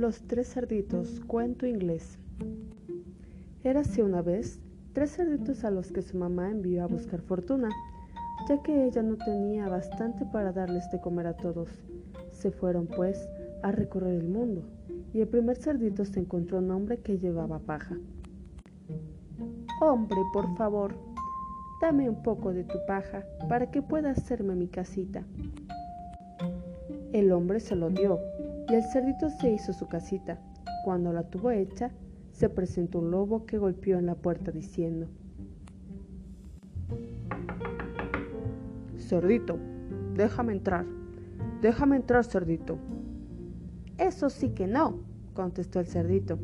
Los tres cerditos, cuento inglés. Érase una vez tres cerditos a los que su mamá envió a buscar fortuna, ya que ella no tenía bastante para darles de comer a todos. Se fueron, pues, a recorrer el mundo, y el primer cerdito se encontró un hombre que llevaba paja. Hombre, por favor, dame un poco de tu paja para que pueda hacerme mi casita. El hombre se lo dio, y el cerdito se hizo su casita. Cuando la tuvo hecha, se presentó un lobo que golpeó en la puerta diciendo, Cerdito, déjame entrar, déjame entrar, cerdito. Eso sí que no, contestó el cerdito.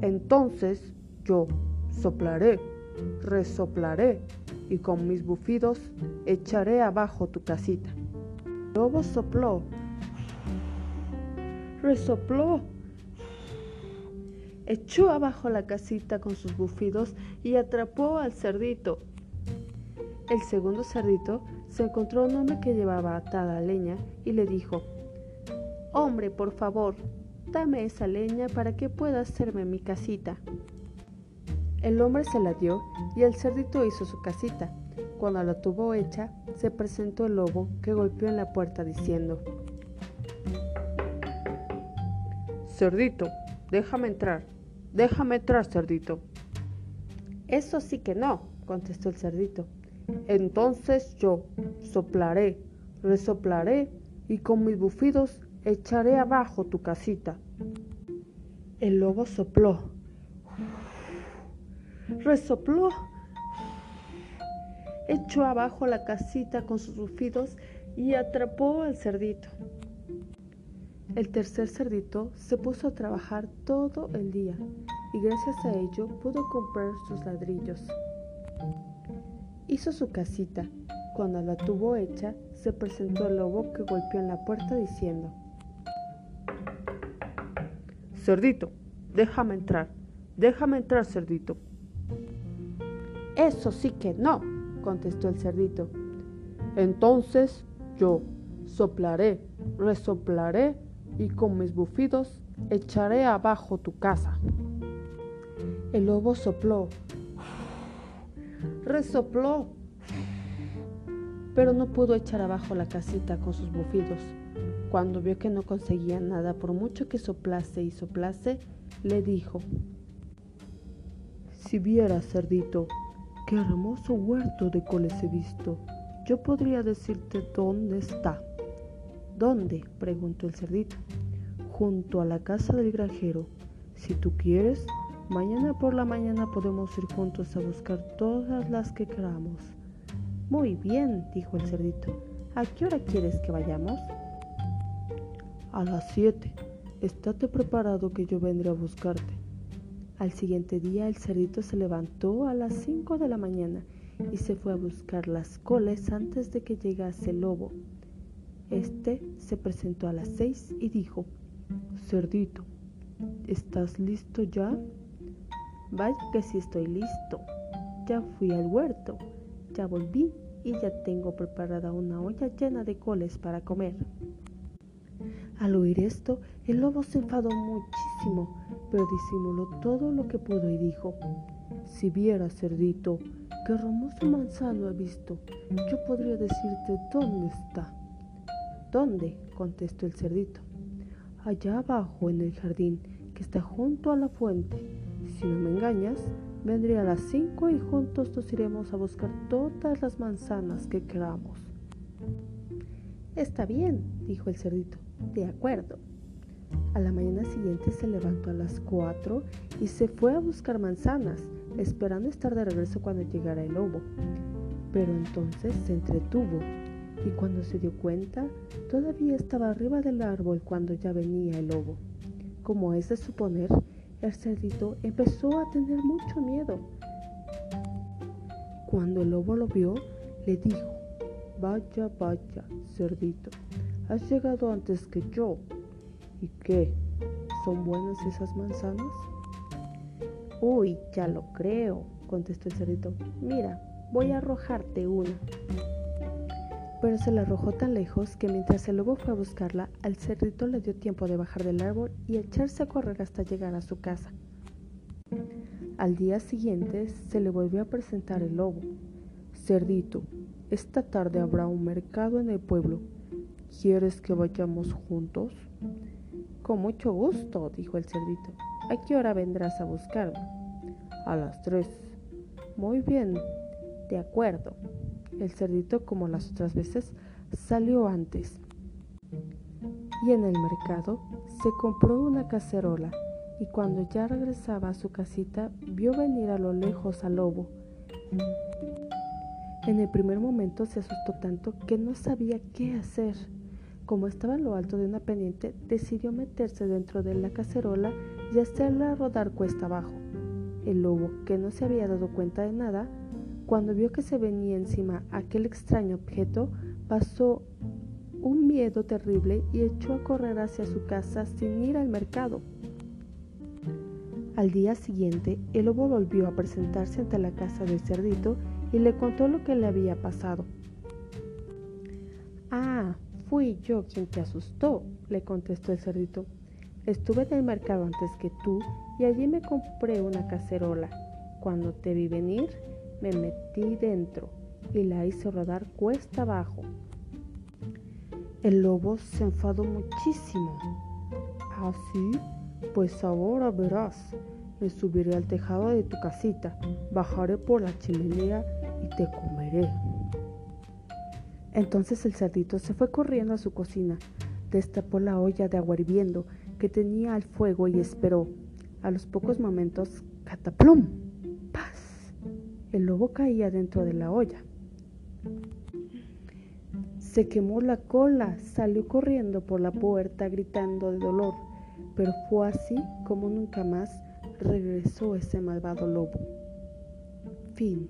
Entonces yo soplaré, resoplaré y con mis bufidos echaré abajo tu casita. El lobo sopló resopló, echó abajo la casita con sus bufidos y atrapó al cerdito. El segundo cerdito se encontró un hombre que llevaba atada leña y le dijo, Hombre, por favor, dame esa leña para que pueda hacerme mi casita. El hombre se la dio y el cerdito hizo su casita. Cuando la tuvo hecha, se presentó el lobo que golpeó en la puerta diciendo, Cerdito, déjame entrar. Déjame entrar, cerdito. Eso sí que no, contestó el cerdito. Entonces yo soplaré, resoplaré y con mis bufidos echaré abajo tu casita. El lobo sopló, resopló, echó abajo la casita con sus bufidos y atrapó al cerdito. El tercer cerdito se puso a trabajar todo el día y gracias a ello pudo comprar sus ladrillos. Hizo su casita. Cuando la tuvo hecha, se presentó el lobo que golpeó en la puerta diciendo, Cerdito, déjame entrar, déjame entrar, cerdito. Eso sí que no, contestó el cerdito. Entonces yo soplaré, resoplaré y con mis bufidos echaré abajo tu casa. El lobo sopló, resopló, pero no pudo echar abajo la casita con sus bufidos. Cuando vio que no conseguía nada, por mucho que soplase y soplase, le dijo, Si vieras, cerdito, qué hermoso huerto de coles he visto, yo podría decirte dónde está. ¿Dónde? preguntó el cerdito. Junto a la casa del granjero. Si tú quieres, mañana por la mañana podemos ir juntos a buscar todas las que queramos. Muy bien, dijo el cerdito. ¿A qué hora quieres que vayamos? A las siete. Estate preparado que yo vendré a buscarte. Al siguiente día el cerdito se levantó a las cinco de la mañana y se fue a buscar las coles antes de que llegase el lobo. Este se presentó a las seis y dijo, Cerdito, ¿estás listo ya? Vaya que sí estoy listo. Ya fui al huerto, ya volví y ya tengo preparada una olla llena de coles para comer. Al oír esto, el lobo se enfadó muchísimo, pero disimuló todo lo que pudo y dijo, si viera, cerdito, qué hermoso manzano he visto, yo podría decirte dónde está. ¿Dónde? contestó el cerdito. Allá abajo en el jardín que está junto a la fuente. Si no me engañas, vendré a las cinco y juntos nos iremos a buscar todas las manzanas que queramos. Está bien, dijo el cerdito. De acuerdo. A la mañana siguiente se levantó a las cuatro y se fue a buscar manzanas, esperando estar de regreso cuando llegara el lobo. Pero entonces se entretuvo y cuando se dio cuenta, todavía estaba arriba del árbol cuando ya venía el lobo. Como es de suponer, el cerdito empezó a tener mucho miedo. Cuando el lobo lo vio, le dijo, Vaya, vaya, cerdito, has llegado antes que yo. ¿Y qué? ¿Son buenas esas manzanas? Uy, ya lo creo, contestó el cerdito. Mira, voy a arrojarte una. Pero se la arrojó tan lejos que mientras el lobo fue a buscarla, al cerdito le dio tiempo de bajar del árbol y echarse a correr hasta llegar a su casa. Al día siguiente se le volvió a presentar el lobo. Cerdito, esta tarde habrá un mercado en el pueblo. ¿Quieres que vayamos juntos? Con mucho gusto, dijo el cerdito. ¿A qué hora vendrás a buscarme? A las tres. Muy bien, de acuerdo. El cerdito, como las otras veces, salió antes. Y en el mercado se compró una cacerola y cuando ya regresaba a su casita vio venir a lo lejos al lobo. En el primer momento se asustó tanto que no sabía qué hacer. Como estaba en lo alto de una pendiente, decidió meterse dentro de la cacerola y hacerla rodar cuesta abajo. El lobo, que no se había dado cuenta de nada, cuando vio que se venía encima aquel extraño objeto, pasó un miedo terrible y echó a correr hacia su casa sin ir al mercado. Al día siguiente, el lobo volvió a presentarse ante la casa del cerdito y le contó lo que le había pasado. Ah, fui yo quien te asustó, le contestó el cerdito. Estuve en el mercado antes que tú y allí me compré una cacerola. Cuando te vi venir, me metí dentro y la hice rodar cuesta abajo. El lobo se enfadó muchísimo. ¿Así? ¿Ah, pues ahora verás. Me subiré al tejado de tu casita, bajaré por la chimenea y te comeré. Entonces el cerdito se fue corriendo a su cocina, destapó la olla de agua hirviendo que tenía al fuego y esperó. A los pocos momentos, cataplum. El lobo caía dentro de la olla. Se quemó la cola, salió corriendo por la puerta gritando de dolor, pero fue así como nunca más regresó ese malvado lobo. Fin.